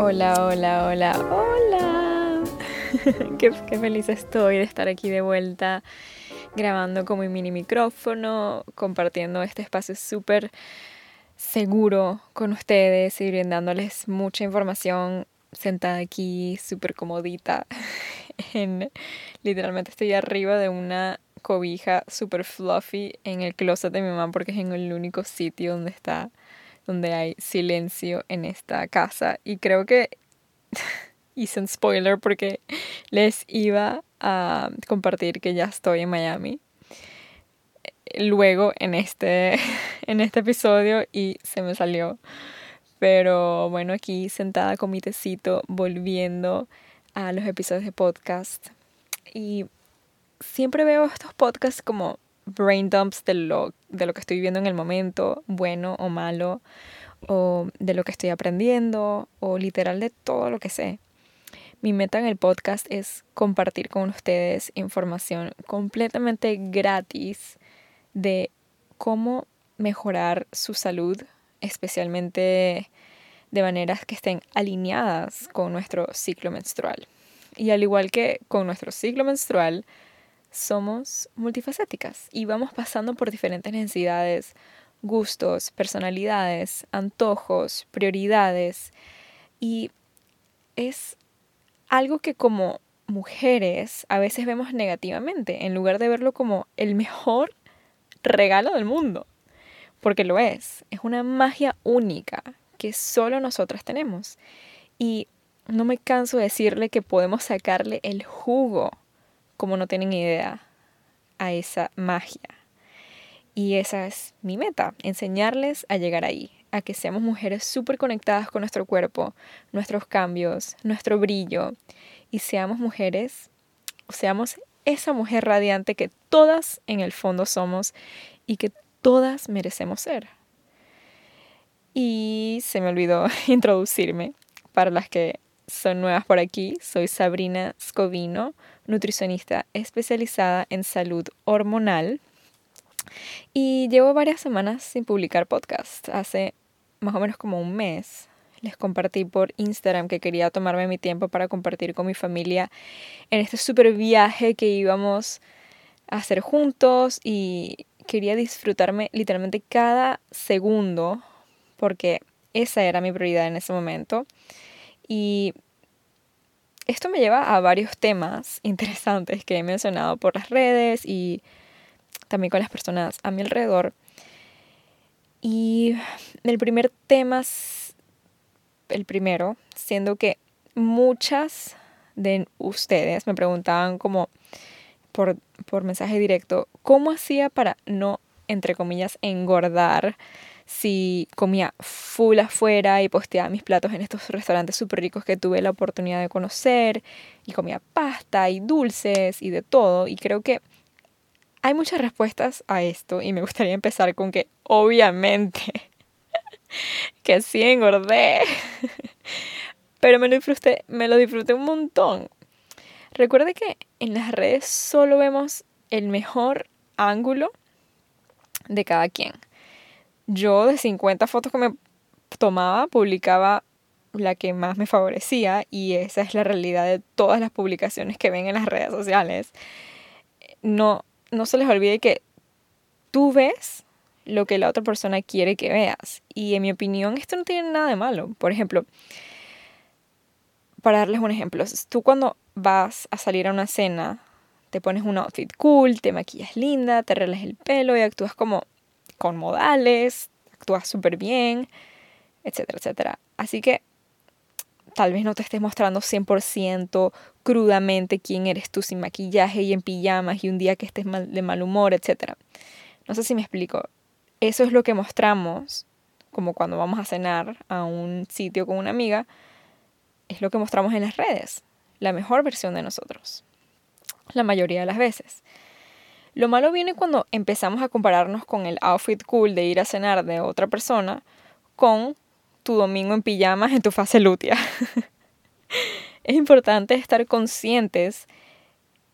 Hola, hola, hola, hola. qué, feliz estoy de estar aquí de vuelta grabando con mi mini micrófono, compartiendo este espacio súper seguro con ustedes y brindándoles mucha información sentada aquí súper comodita. En, literalmente estoy arriba de una cobija súper fluffy en el closet de mi mamá porque es en el único sitio donde está donde hay silencio en esta casa. Y creo que hice un spoiler porque les iba a compartir que ya estoy en Miami. Luego en este, en este episodio y se me salió. Pero bueno, aquí sentada con mi tecito, volviendo a los episodios de podcast. Y siempre veo estos podcasts como brain dumps de lo, de lo que estoy viviendo en el momento, bueno o malo, o de lo que estoy aprendiendo, o literal de todo lo que sé. Mi meta en el podcast es compartir con ustedes información completamente gratis de cómo mejorar su salud, especialmente de maneras que estén alineadas con nuestro ciclo menstrual. Y al igual que con nuestro ciclo menstrual, somos multifacéticas y vamos pasando por diferentes necesidades, gustos, personalidades, antojos, prioridades. Y es algo que como mujeres a veces vemos negativamente en lugar de verlo como el mejor regalo del mundo, porque lo es, es una magia única que solo nosotras tenemos. Y no me canso de decirle que podemos sacarle el jugo como no tienen idea, a esa magia. Y esa es mi meta, enseñarles a llegar ahí, a que seamos mujeres súper conectadas con nuestro cuerpo, nuestros cambios, nuestro brillo, y seamos mujeres, seamos esa mujer radiante que todas en el fondo somos y que todas merecemos ser. Y se me olvidó introducirme. Para las que son nuevas por aquí, soy Sabrina Scovino, nutricionista especializada en salud hormonal. Y llevo varias semanas sin publicar podcast. Hace más o menos como un mes les compartí por Instagram que quería tomarme mi tiempo para compartir con mi familia en este super viaje que íbamos a hacer juntos y quería disfrutarme literalmente cada segundo porque esa era mi prioridad en ese momento. Y esto me lleva a varios temas interesantes que he mencionado por las redes y también con las personas a mi alrededor. Y el primer tema, el primero, siendo que muchas de ustedes me preguntaban como por, por mensaje directo, ¿cómo hacía para no, entre comillas, engordar? Si comía full afuera y posteaba mis platos en estos restaurantes súper ricos que tuve la oportunidad de conocer y comía pasta y dulces y de todo. Y creo que hay muchas respuestas a esto y me gustaría empezar con que obviamente que sí engordé. Pero me lo disfruté, me lo disfruté un montón. Recuerde que en las redes solo vemos el mejor ángulo de cada quien yo de 50 fotos que me tomaba, publicaba la que más me favorecía y esa es la realidad de todas las publicaciones que ven en las redes sociales. No, no se les olvide que tú ves lo que la otra persona quiere que veas. Y en mi opinión esto no tiene nada de malo. Por ejemplo, para darles un ejemplo, tú cuando vas a salir a una cena, te pones un outfit cool, te maquillas linda, te arreglas el pelo y actúas como con modales, actúas súper bien, etcétera, etcétera. Así que tal vez no te estés mostrando 100% crudamente quién eres tú sin maquillaje y en pijamas y un día que estés de mal humor, etcétera. No sé si me explico. Eso es lo que mostramos, como cuando vamos a cenar a un sitio con una amiga, es lo que mostramos en las redes, la mejor versión de nosotros, la mayoría de las veces. Lo malo viene cuando empezamos a compararnos con el outfit cool de ir a cenar de otra persona con tu domingo en pijamas en tu fase lútea. es importante estar conscientes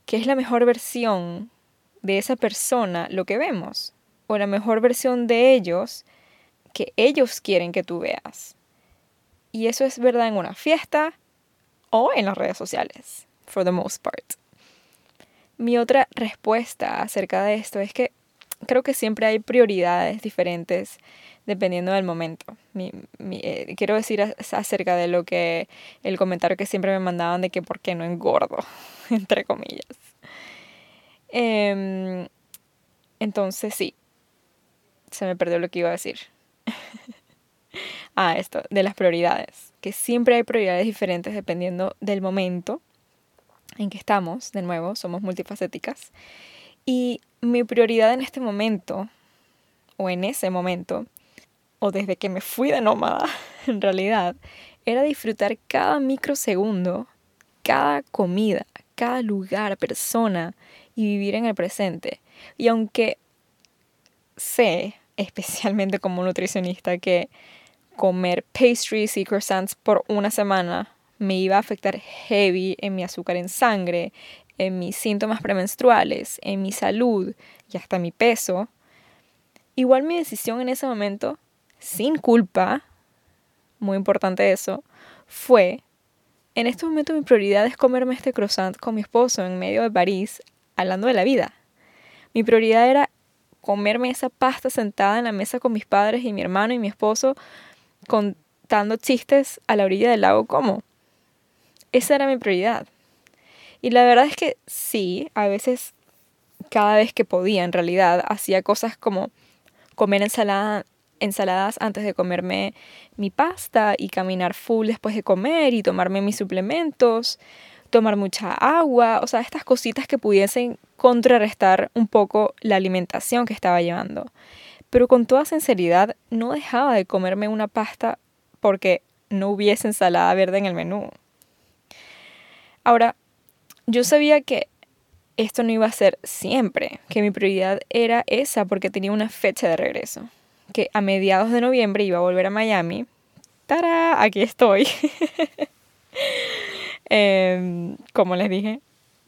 que es la mejor versión de esa persona lo que vemos o la mejor versión de ellos que ellos quieren que tú veas. Y eso es verdad en una fiesta o en las redes sociales, for the most part. Mi otra respuesta acerca de esto es que creo que siempre hay prioridades diferentes dependiendo del momento. Eh, quiero decir acerca de lo que el comentario que siempre me mandaban de que por qué no engordo, entre comillas. Em, entonces sí, se me perdió lo que iba a decir. ah, esto, de las prioridades, que siempre hay prioridades diferentes dependiendo del momento en que estamos, de nuevo, somos multifacéticas. Y mi prioridad en este momento, o en ese momento, o desde que me fui de nómada, en realidad, era disfrutar cada microsegundo, cada comida, cada lugar, persona y vivir en el presente. Y aunque sé, especialmente como nutricionista, que comer pastries y croissants por una semana me iba a afectar heavy en mi azúcar en sangre, en mis síntomas premenstruales, en mi salud y hasta mi peso, igual mi decisión en ese momento, sin culpa, muy importante eso, fue, en este momento mi prioridad es comerme este croissant con mi esposo en medio de París, hablando de la vida. Mi prioridad era comerme esa pasta sentada en la mesa con mis padres y mi hermano y mi esposo contando chistes a la orilla del lago como. Esa era mi prioridad. Y la verdad es que sí, a veces, cada vez que podía, en realidad, hacía cosas como comer ensalada, ensaladas antes de comerme mi pasta y caminar full después de comer y tomarme mis suplementos, tomar mucha agua, o sea, estas cositas que pudiesen contrarrestar un poco la alimentación que estaba llevando. Pero con toda sinceridad, no dejaba de comerme una pasta porque no hubiese ensalada verde en el menú. Ahora, yo sabía que esto no iba a ser siempre, que mi prioridad era esa porque tenía una fecha de regreso, que a mediados de noviembre iba a volver a Miami. ¡Tara! Aquí estoy. Em, como les dije,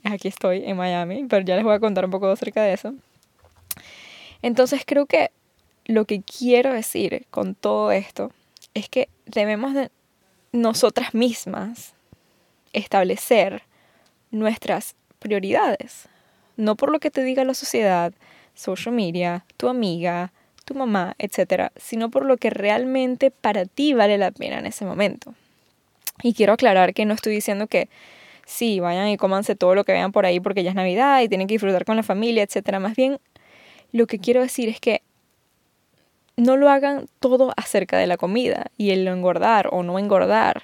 aquí estoy en Miami, pero ya les voy a contar un poco acerca de eso. Entonces creo que lo que quiero decir con todo esto es que debemos de nosotras mismas establecer nuestras prioridades. No por lo que te diga la sociedad, social media, tu amiga, tu mamá, etc., sino por lo que realmente para ti vale la pena en ese momento. Y quiero aclarar que no estoy diciendo que sí, vayan y cómanse todo lo que vean por ahí porque ya es Navidad y tienen que disfrutar con la familia, etc. Más bien, lo que quiero decir es que no lo hagan todo acerca de la comida y el engordar o no engordar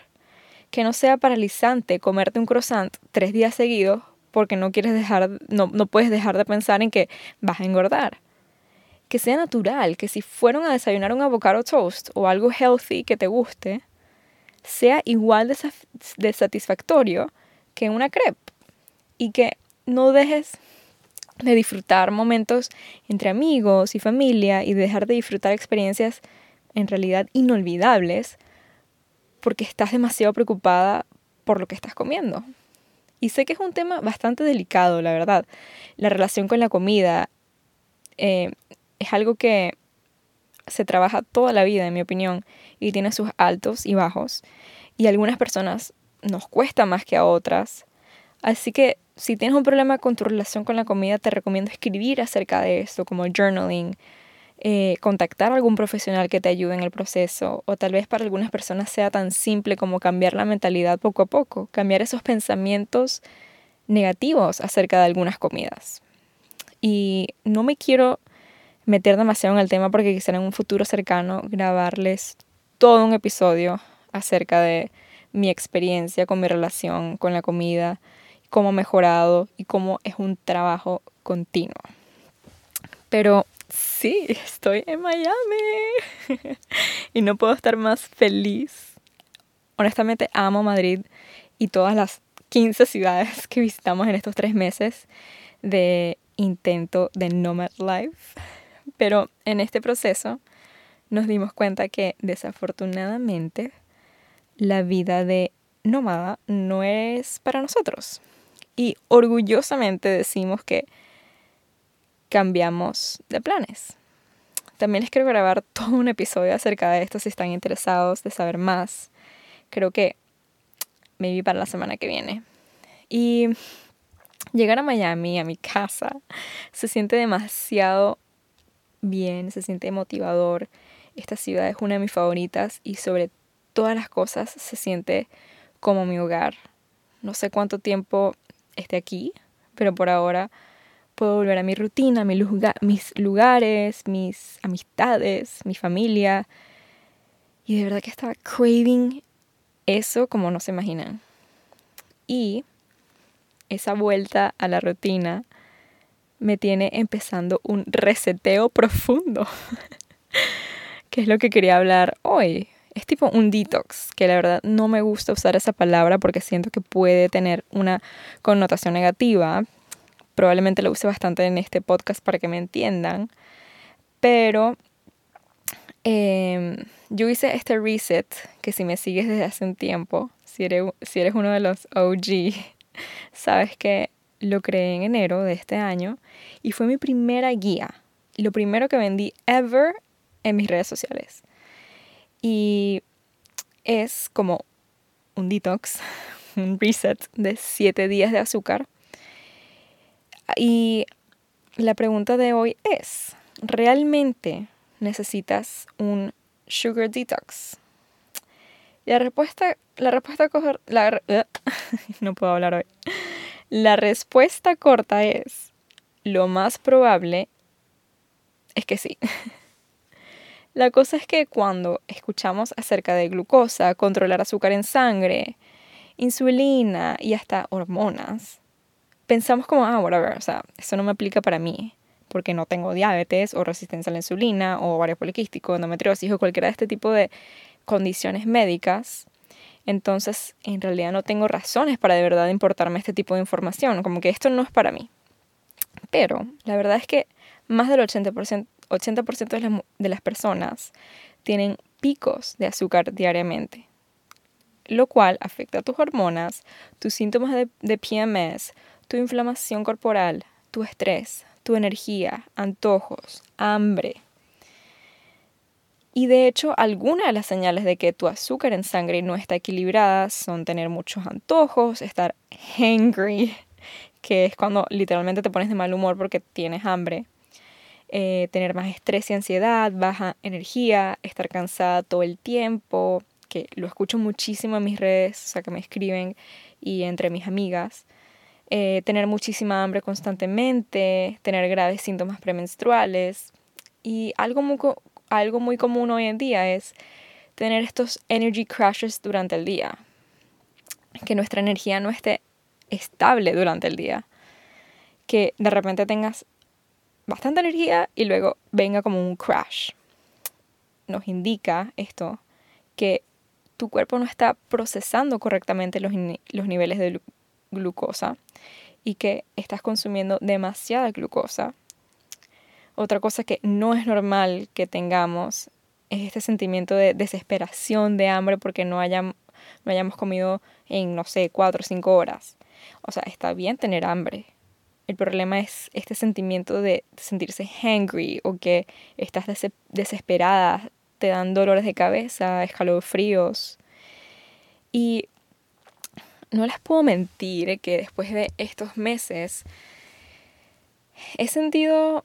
que no sea paralizante comerte un croissant tres días seguidos porque no quieres dejar, no, no puedes dejar de pensar en que vas a engordar. Que sea natural, que si fueron a desayunar un avocado toast o algo healthy que te guste, sea igual de, de satisfactorio que una crepe. Y que no dejes de disfrutar momentos entre amigos y familia y dejar de disfrutar experiencias en realidad inolvidables porque estás demasiado preocupada por lo que estás comiendo. Y sé que es un tema bastante delicado, la verdad. La relación con la comida eh, es algo que se trabaja toda la vida, en mi opinión, y tiene sus altos y bajos. Y a algunas personas nos cuesta más que a otras. Así que si tienes un problema con tu relación con la comida, te recomiendo escribir acerca de esto, como journaling, eh, contactar a algún profesional que te ayude en el proceso o tal vez para algunas personas sea tan simple como cambiar la mentalidad poco a poco, cambiar esos pensamientos negativos acerca de algunas comidas. Y no me quiero meter demasiado en el tema porque quisiera en un futuro cercano grabarles todo un episodio acerca de mi experiencia con mi relación con la comida, cómo he mejorado y cómo es un trabajo continuo. Pero Sí, estoy en Miami y no puedo estar más feliz. Honestamente amo Madrid y todas las 15 ciudades que visitamos en estos tres meses de intento de Nomad Life. Pero en este proceso nos dimos cuenta que desafortunadamente la vida de nómada no es para nosotros. Y orgullosamente decimos que cambiamos de planes. También les quiero grabar todo un episodio acerca de esto si están interesados de saber más. Creo que vi para la semana que viene. Y llegar a Miami, a mi casa, se siente demasiado bien, se siente motivador. Esta ciudad es una de mis favoritas y sobre todas las cosas se siente como mi hogar. No sé cuánto tiempo esté aquí, pero por ahora puedo volver a mi rutina, mis lugares, mis amistades, mi familia. Y de verdad que estaba craving eso como no se imaginan. Y esa vuelta a la rutina me tiene empezando un reseteo profundo, que es lo que quería hablar hoy. Es tipo un detox, que la verdad no me gusta usar esa palabra porque siento que puede tener una connotación negativa. Probablemente lo use bastante en este podcast para que me entiendan. Pero em, yo hice este reset, que si me sigues desde hace un tiempo, si eres, si eres uno de los OG, sabes que lo creé en enero de este año y fue mi primera guía. Lo primero que vendí ever en mis redes sociales. Y es como un detox, un reset de 7 días de azúcar. Y la pregunta de hoy es, ¿realmente necesitas un sugar detox? La respuesta, la respuesta, la, no puedo hablar hoy. La respuesta corta es, lo más probable es que sí. La cosa es que cuando escuchamos acerca de glucosa, controlar azúcar en sangre, insulina y hasta hormonas, pensamos como, ah, whatever, o sea, eso no me aplica para mí, porque no tengo diabetes o resistencia a la insulina o ovario poliquístico, endometriosis o cualquiera de este tipo de condiciones médicas. Entonces, en realidad no tengo razones para de verdad importarme este tipo de información, como que esto no es para mí. Pero la verdad es que más del 80%, 80 de, las, de las personas tienen picos de azúcar diariamente, lo cual afecta a tus hormonas, tus síntomas de, de PMS, tu inflamación corporal, tu estrés, tu energía, antojos, hambre. Y de hecho, algunas de las señales de que tu azúcar en sangre no está equilibrada son tener muchos antojos, estar hangry, que es cuando literalmente te pones de mal humor porque tienes hambre, eh, tener más estrés y ansiedad, baja energía, estar cansada todo el tiempo, que lo escucho muchísimo en mis redes, o sea, que me escriben y entre mis amigas. Eh, tener muchísima hambre constantemente, tener graves síntomas premenstruales. Y algo muy, algo muy común hoy en día es tener estos energy crashes durante el día, que nuestra energía no esté estable durante el día, que de repente tengas bastante energía y luego venga como un crash. Nos indica esto que tu cuerpo no está procesando correctamente los, los niveles de glucosa y que estás consumiendo demasiada glucosa. Otra cosa que no es normal que tengamos es este sentimiento de desesperación, de hambre porque no, hayam, no hayamos comido en, no sé, cuatro o cinco horas. O sea, está bien tener hambre, el problema es este sentimiento de sentirse hangry o que estás desesperada, te dan dolores de cabeza, escalofríos. Y no les puedo mentir que después de estos meses he sentido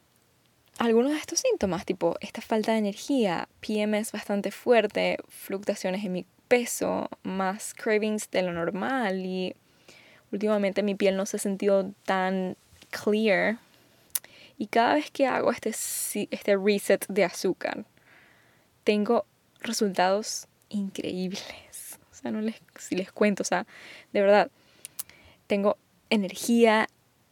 algunos de estos síntomas, tipo esta falta de energía, PMS bastante fuerte, fluctuaciones en mi peso, más cravings de lo normal y últimamente mi piel no se ha sentido tan clear. Y cada vez que hago este, este reset de azúcar, tengo resultados increíbles. No les, si les cuento, o sea, de verdad, tengo energía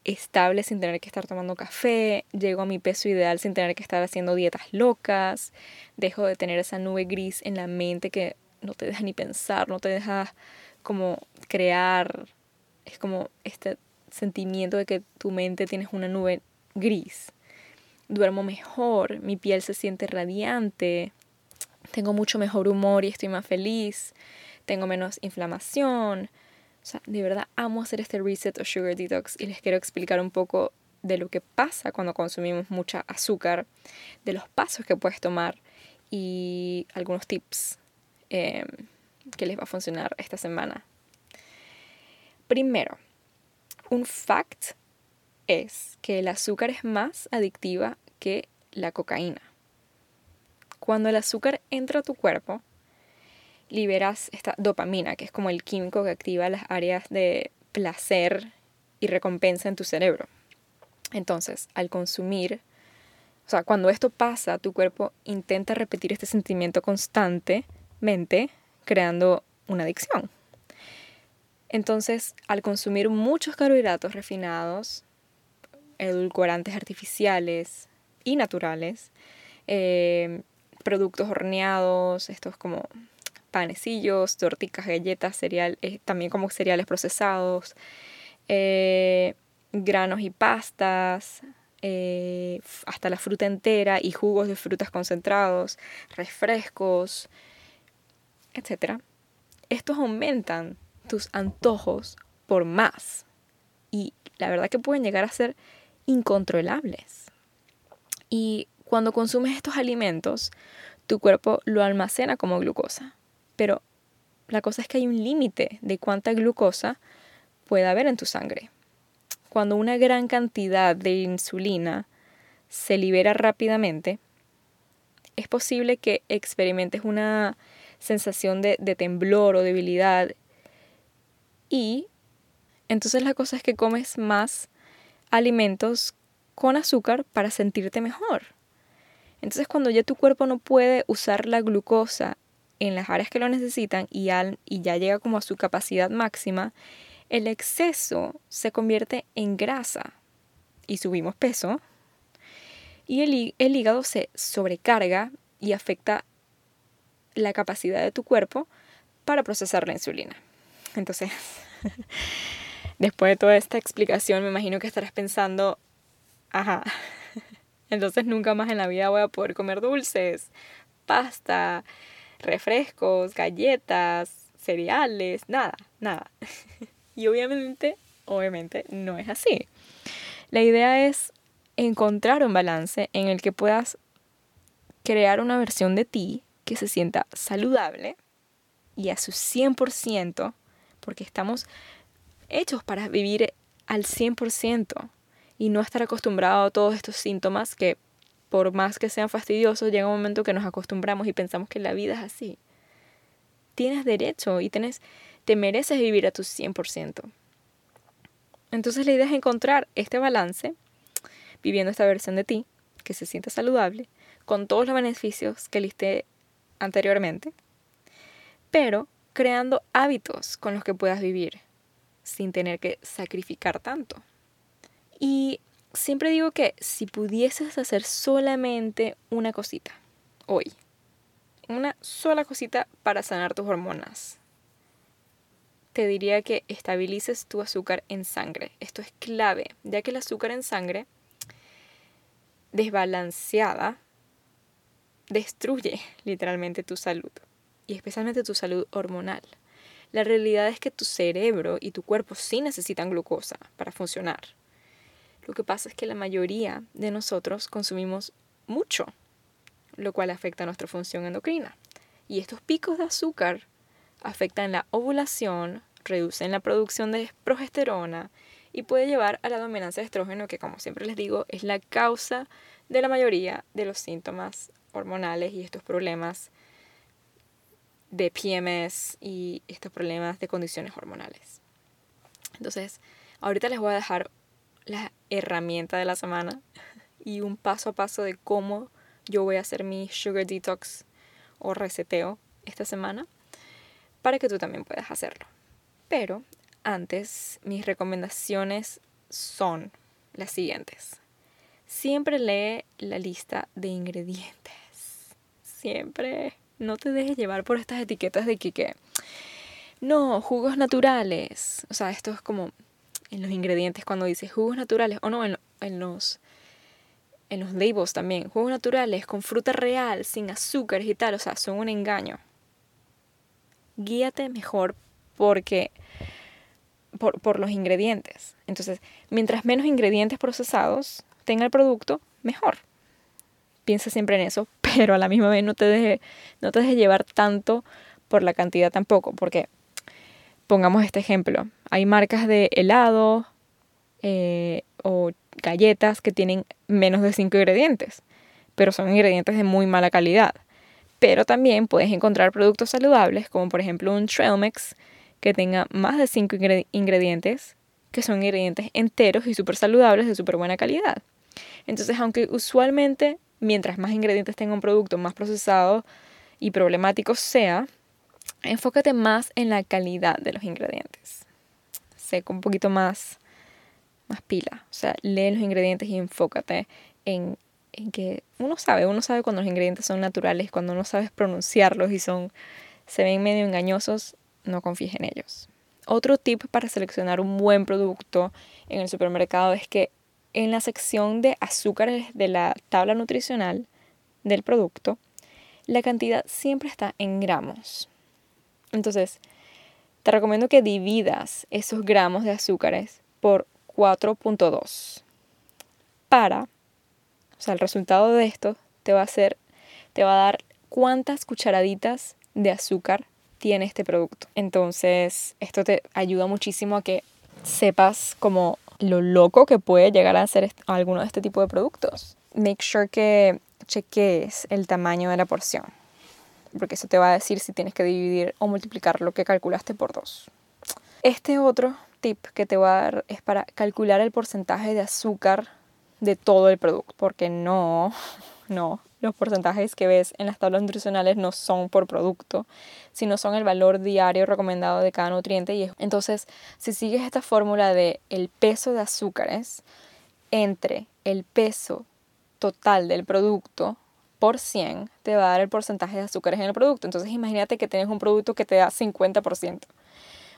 estable sin tener que estar tomando café, llego a mi peso ideal sin tener que estar haciendo dietas locas, dejo de tener esa nube gris en la mente que no te deja ni pensar, no te deja como crear, es como este sentimiento de que tu mente tienes una nube gris. Duermo mejor, mi piel se siente radiante, tengo mucho mejor humor y estoy más feliz, tengo menos inflamación. O sea, de verdad amo hacer este reset o sugar detox y les quiero explicar un poco de lo que pasa cuando consumimos mucha azúcar, de los pasos que puedes tomar y algunos tips. Em, que les va a funcionar esta semana. Primero, un fact es que el azúcar es más adictiva que la cocaína. Cuando el azúcar entra a tu cuerpo, liberas esta dopamina, que es como el químico que activa las áreas de placer y recompensa en tu cerebro. Entonces, al consumir, o sea, cuando esto pasa, tu cuerpo intenta repetir este sentimiento constantemente, creando una adicción. Entonces, al consumir muchos carbohidratos refinados, edulcorantes artificiales y naturales, eh, productos horneados, estos como panecillos, torticas, galletas, cereal, eh, también como cereales procesados, eh, granos y pastas, eh, hasta la fruta entera y jugos de frutas concentrados, refrescos, etc. Estos aumentan tus antojos por más y la verdad que pueden llegar a ser incontrolables. Y cuando consumes estos alimentos, tu cuerpo lo almacena como glucosa. Pero la cosa es que hay un límite de cuánta glucosa puede haber en tu sangre. Cuando una gran cantidad de insulina se libera rápidamente, es posible que experimentes una sensación de, temblor o debilidad y entonces la cosa es que comes más alimentos con azúcar para sentirte mejor. Entonces cuando ya tu cuerpo no puede usar la glucosa en las áreas que lo necesitan y, y ya llega como a su capacidad máxima, el exceso se convierte en grasa y subimos peso y el, el hígado se sobrecarga y afecta la capacidad de tu cuerpo para procesar la insulina. Entonces, después de toda esta explicación, me imagino que estarás pensando, ajá, entonces nunca más en la vida voy a poder comer dulces, pasta, refrescos, galletas, cereales, nada, nada. Y obviamente, obviamente no es así. La idea es encontrar un balance en el que puedas crear una versión de ti que se sienta saludable y a su 100%, porque estamos hechos para vivir al 100% y no estar acostumbrado a todos estos síntomas que por más que sean fastidiosos, llega un momento que nos acostumbramos y pensamos que la vida es así. Tienes derecho y tienes, te mereces vivir a tu 100%. Entonces la idea es encontrar este balance, viviendo esta versión de ti, que se sienta saludable, con todos los beneficios que listé anteriormente, pero creando hábitos con los que puedas vivir sin tener que sacrificar tanto. Y siempre digo que si pudieses hacer solamente una cosita hoy, una sola cosita para sanar tus hormonas, te diría que estabilices tu azúcar en sangre. Esto es clave, ya que el azúcar en sangre desbalanceada destruye literalmente tu salud y especialmente tu salud hormonal. La realidad es que tu cerebro y tu cuerpo sí necesitan glucosa para funcionar. Lo que pasa es que la mayoría de nosotros consumimos mucho, lo cual afecta nuestra función endocrina. Y estos picos de azúcar afectan la ovulación, reducen la producción de progesterona y puede llevar a la dominancia de estrógeno, que como siempre les digo, es la causa de la mayoría de los síntomas hormonales y estos problemas de PMS y estos problemas de condiciones hormonales. Entonces, ahorita les voy a dejar la herramienta de la semana y un paso a paso de cómo yo voy a hacer mi sugar detox o reseteo esta semana para que tú también puedas hacerlo. Pero antes, mis recomendaciones son las siguientes. Siempre lee la lista de ingredientes. Siempre no te dejes llevar por estas etiquetas de que, no, jugos naturales. O sea, esto es como en los ingredientes cuando dice jugos naturales, o no, en, los, en los labels también, jugos naturales con fruta real, sin azúcares y tal, o sea, son un engaño. Guíate mejor porque por, por los ingredientes. Entonces, mientras menos ingredientes procesados tenga el producto, mejor. Piensa siempre en eso, pero a la misma vez no te dejes no te deje llevar tanto por la cantidad tampoco, porque pongamos este ejemplo, hay marcas de helado eh, o galletas que tienen menos de 5 ingredientes, pero son ingredientes de muy mala calidad. Pero también puedes encontrar productos saludables, como por ejemplo un trail mix, que tenga más de 5 ingredientes, que son ingredientes enteros y súper saludables de súper buena calidad. Entonces, aunque usualmente mientras más ingredientes tenga un producto, más procesado y problemático sea, enfócate más en la calidad de los ingredientes. Sé un poquito más, más pila. O sea, lee los ingredientes y enfócate en, en que uno sabe, uno sabe cuando los ingredientes son naturales, cuando no sabes pronunciarlos y son, se ven medio engañosos, no confíes en ellos. Otro tip para seleccionar un buen producto en el supermercado es que en la sección de azúcares de la tabla nutricional del producto, la cantidad siempre está en gramos. Entonces, te recomiendo que dividas esos gramos de azúcares por 4.2 para, o sea, el resultado de esto te va a hacer, te va a dar cuántas cucharaditas de azúcar tiene este producto. Entonces, esto te ayuda muchísimo a que sepas cómo lo loco que puede llegar a ser alguno de este tipo de productos. Make sure que cheques el tamaño de la porción, porque eso te va a decir si tienes que dividir o multiplicar lo que calculaste por dos. Este otro tip que te voy a dar es para calcular el porcentaje de azúcar de todo el producto, porque no, no, los porcentajes que ves en las tablas nutricionales no son por producto, sino son el valor diario recomendado de cada nutriente. Y entonces, si sigues esta fórmula de el peso de azúcares entre el peso total del producto por 100, te va a dar el porcentaje de azúcares en el producto. Entonces, imagínate que tienes un producto que te da 50%.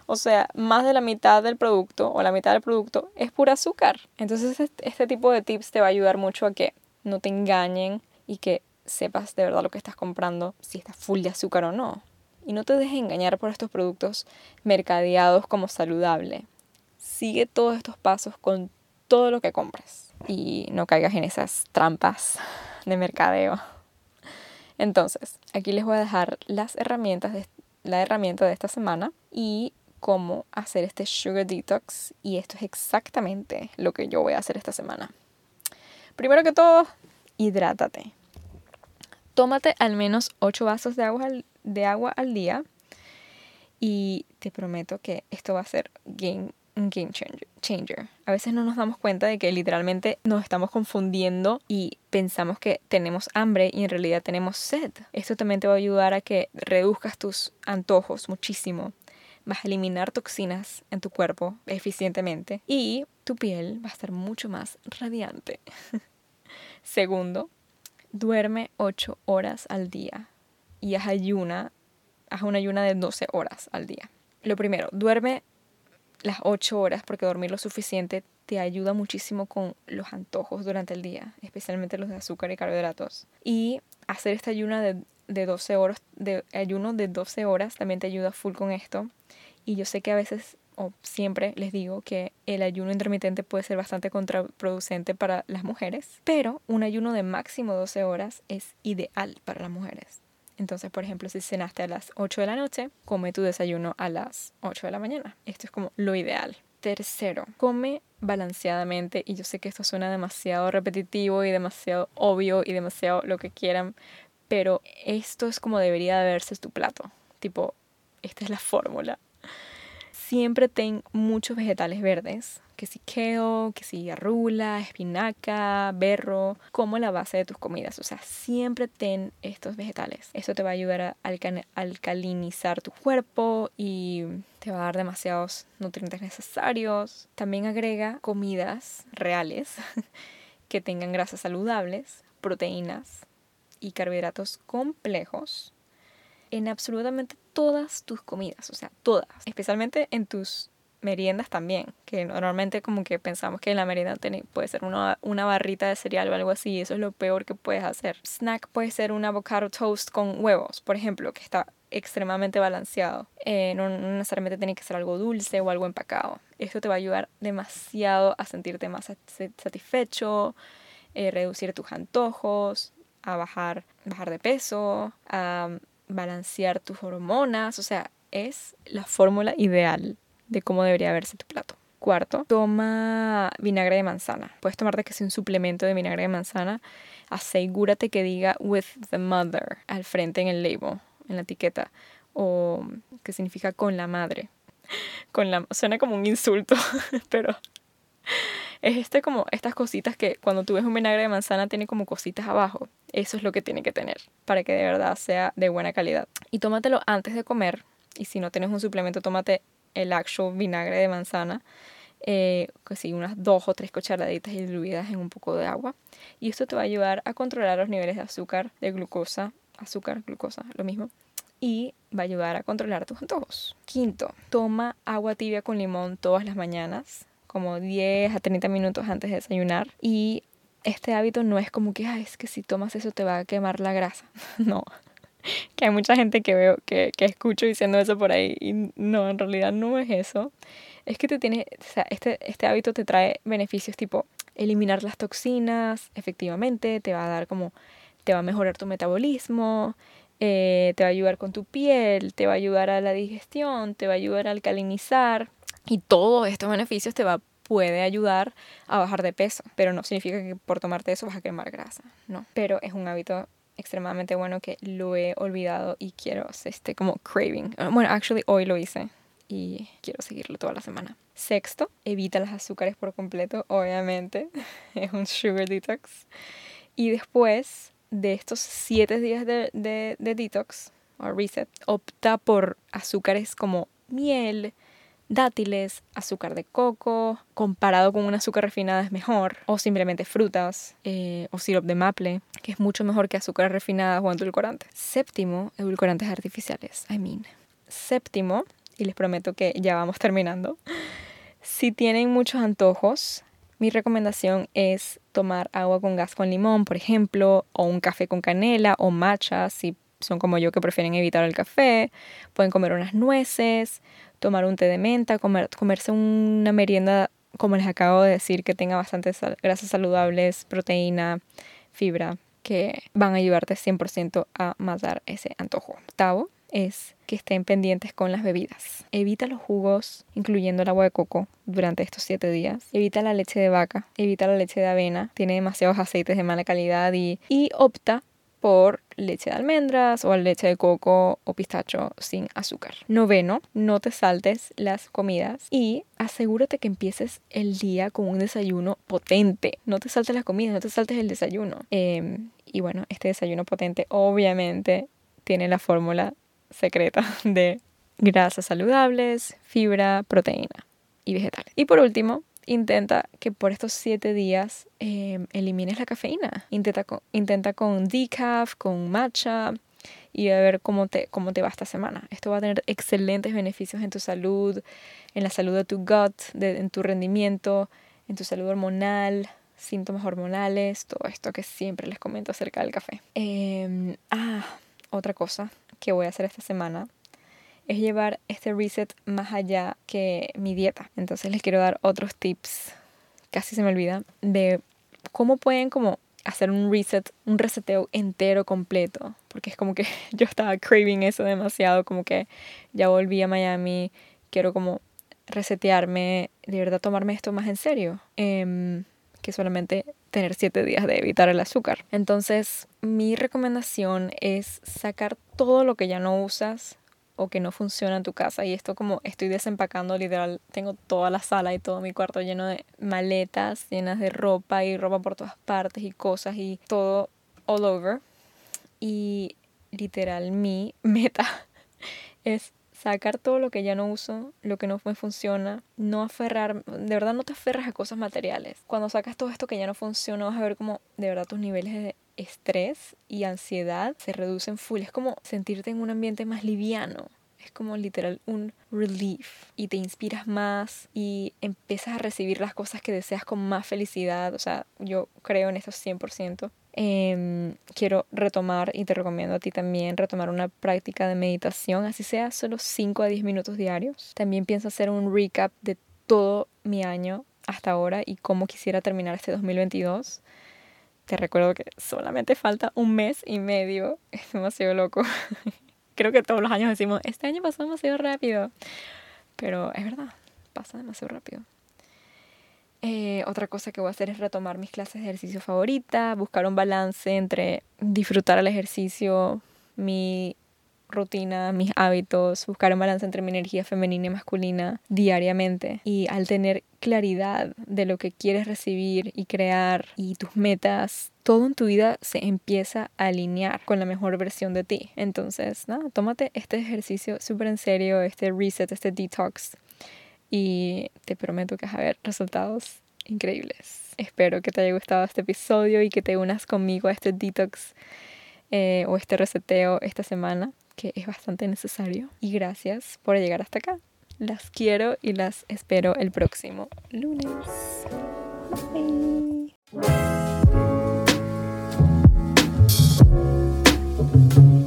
O sea, más de la mitad del producto o la mitad del producto es pura azúcar. Entonces, este, este tipo de tips te va a ayudar mucho a que no te engañen y que sepas de verdad lo que estás comprando, si está full de azúcar o no. Y no te dejes engañar por estos productos mercadeados como saludable. Sigue todos estos pasos con todo lo que compres y no caigas en esas trampas de mercadeo. Entonces, aquí les voy a dejar las herramientas de, la herramienta de esta semana y cómo hacer este sugar detox y esto es exactamente lo que yo voy a hacer esta semana. Primero que todo, hidrátate. Tómate al menos 8 vasos de agua, al, de agua al día y te prometo que esto va a ser game, un game changer. A veces no nos damos cuenta de que literalmente nos estamos confundiendo y pensamos que tenemos hambre y en realidad tenemos sed. Esto también te va a ayudar a que reduzcas tus antojos muchísimo. Vas a eliminar toxinas en tu cuerpo eficientemente y tu piel va a estar mucho más radiante. Segundo, duerme 8 horas al día y haz ayuna, haz una ayuna de 12 horas al día. Lo primero, duerme las 8 horas porque dormir lo suficiente te ayuda muchísimo con los antojos durante el día, especialmente los de azúcar y carbohidratos. Y hacer esta ayuna de, de 12 horas, de ayuno de 12 horas también te ayuda full con esto. Y yo sé que a veces o siempre les digo que el ayuno intermitente puede ser bastante contraproducente para las mujeres, pero un ayuno de máximo 12 horas es ideal para las mujeres. Entonces, por ejemplo, si cenaste a las 8 de la noche, come tu desayuno a las 8 de la mañana. Esto es como lo ideal. Tercero, come balanceadamente y yo sé que esto suena demasiado repetitivo y demasiado obvio y demasiado lo que quieran, pero esto es como debería de verse tu plato. Tipo, esta es la fórmula siempre ten muchos vegetales verdes, que si kale, que si arrula, espinaca, berro, como la base de tus comidas. O sea, siempre ten estos vegetales. Eso te va a ayudar a alcalinizar tu cuerpo y te va a dar demasiados nutrientes necesarios. También agrega comidas reales que tengan grasas saludables, proteínas y carbohidratos complejos en absolutamente todas tus comidas, o sea, todas, especialmente en tus meriendas también, que normalmente como que pensamos que la merienda puede ser una, una barrita de cereal o algo así, eso es lo peor que puedes hacer. Snack puede ser un avocado toast con huevos, por ejemplo, que está extremadamente balanceado. Eh, no, necesariamente tiene que ser algo dulce o algo empacado. Esto te va a ayudar demasiado a sentirte más satisfecho, eh, reducir tus antojos, a bajar, bajar de peso, a balancear tus hormonas, o sea, es la fórmula ideal de cómo debería verse tu plato. Cuarto, toma vinagre de manzana. Puedes tomarte que sea un suplemento de vinagre de manzana. Asegúrate que diga with the mother al frente en el label, en la etiqueta, o que significa con la madre. Con la suena como un insulto, pero es este como estas cositas que cuando tú ves un vinagre de manzana tiene como cositas abajo. Eso es lo que tiene que tener para que de verdad sea de buena calidad. Y tómatelo antes de comer. Y si no tienes un suplemento, tómate el actual vinagre de manzana. Eh, sí, unas dos o tres cucharaditas diluidas en un poco de agua. Y esto te va a ayudar a controlar los niveles de azúcar, de glucosa, azúcar, glucosa, lo mismo. Y va a ayudar a controlar tus antojos. Quinto, toma agua tibia con limón todas las mañanas, como 10 a 30 minutos antes de desayunar. Y este hábito no es como que, ah, es que si tomas eso te va a quemar la grasa. no, que hay mucha gente que veo, que, que escucho diciendo eso por ahí y no, en realidad no es eso. Es que te tiene, o sea, este, este hábito te trae beneficios tipo eliminar las toxinas, efectivamente, te va a dar como, te va a mejorar tu metabolismo, eh, te va a ayudar con tu piel, te va a ayudar a la digestión, te va a ayudar a alcalinizar y todos estos beneficios te va puede ayudar a bajar de peso, pero no significa que por tomarte eso vas a quemar grasa, no, pero es un hábito extremadamente bueno que lo he olvidado y quiero este como craving. Ah, bueno, actually hoy lo hice y quiero seguirlo toda la semana. Sexto, evita los azúcares por completo, obviamente. es un sugar detox. Y después de estos siete días de, de, de detox o reset, opta por azúcares como miel, dátiles, azúcar de coco, comparado con un azúcar refinada es mejor, o simplemente frutas, eh, o sirope de maple, que es mucho mejor que azúcar refinada o edulcorantes. Séptimo, edulcorantes artificiales, I mean. Séptimo, y les prometo que ya vamos terminando, si tienen muchos antojos, mi recomendación es tomar agua con gas con limón, por ejemplo, o un café con canela o matcha, si son como yo que prefieren evitar el café. Pueden comer unas nueces, tomar un té de menta, comer, comerse una merienda, como les acabo de decir, que tenga bastantes grasas saludables, proteína, fibra, que van a ayudarte 100% a matar ese antojo. Octavo es que estén pendientes con las bebidas. Evita los jugos, incluyendo el agua de coco, durante estos 7 días. Evita la leche de vaca, evita la leche de avena, tiene demasiados aceites de mala calidad y, y opta por leche de almendras o leche de coco o pistacho sin azúcar. Noveno, no te saltes las comidas y asegúrate que empieces el día con un desayuno potente. No te saltes las comidas, no te saltes el desayuno. Em, y bueno, este desayuno potente obviamente tiene la fórmula secreta de grasas saludables, fibra, proteína y vegetales. Y por último, intenta que por estos siete días em, elimines la cafeína. Intenta con, intenta con decaf, con matcha y a ver cómo te, cómo te va esta semana. Esto va a tener excelentes beneficios en tu salud, en la salud de tu gut, en tu rendimiento, en tu salud hormonal, síntomas hormonales, todo esto que siempre les comento acerca del café. Em, ah, otra cosa que voy a hacer esta semana es llevar este reset más allá que mi dieta. Entonces les quiero dar otros tips, casi se me olvida, de cómo pueden como hacer un reset, un reseteo entero completo, porque es como que yo estaba craving eso demasiado, como que ya volví a Miami, quiero como resetearme, de verdad tomarme esto más en serio, em, que solamente tener siete días de evitar el azúcar. Entonces, mi recomendación es sacar todo lo que ya no usas, o que no funciona en tu casa. Y esto como estoy desempacando, literal, tengo toda la sala y todo mi cuarto lleno de maletas llenas de ropa y ropa por todas partes y cosas y todo all over. Y literal mi meta es sacar todo lo que ya no uso, lo que no me funciona, no aferrar, de verdad no te aferras a cosas materiales. Cuando sacas todo esto que ya no funciona, vas a ver como de verdad tus niveles de estrés y ansiedad se reducen full. Es como sentirte en un ambiente más liviano. Es como literal un relief y te inspiras más y empiezas a recibir las cosas que deseas con más felicidad. O sea, yo creo en esto 100%. Em, quiero retomar y te recomiendo a ti también retomar una práctica de meditación, así sea solo 5 a 10 minutos diarios. También pienso hacer un recap de todo mi año hasta ahora y cómo quisiera terminar este 2022 te recuerdo que solamente falta un mes y medio. Es demasiado loco. Creo que todos los años decimos, este año pasó demasiado rápido. Pero es verdad, pasa demasiado rápido. Eh, otra cosa que voy a hacer es retomar mis clases de ejercicio favorita, buscar un balance entre disfrutar el ejercicio, mi rutina, mis hábitos, buscar un balance entre mi energía femenina y masculina diariamente. Y al tener claridad de lo que quieres recibir y crear y tus metas, todo en tu vida se empieza a alinear con la mejor versión de ti. Entonces, nada, tómate este ejercicio súper en serio, este reset, este detox. Y te prometo que vas a ver resultados increíbles. Espero que te haya gustado este episodio y que te unas conmigo a este detox eh, o este reseteo esta semana que es bastante necesario. Y gracias por llegar hasta acá. Las quiero y las espero el próximo lunes. Bye.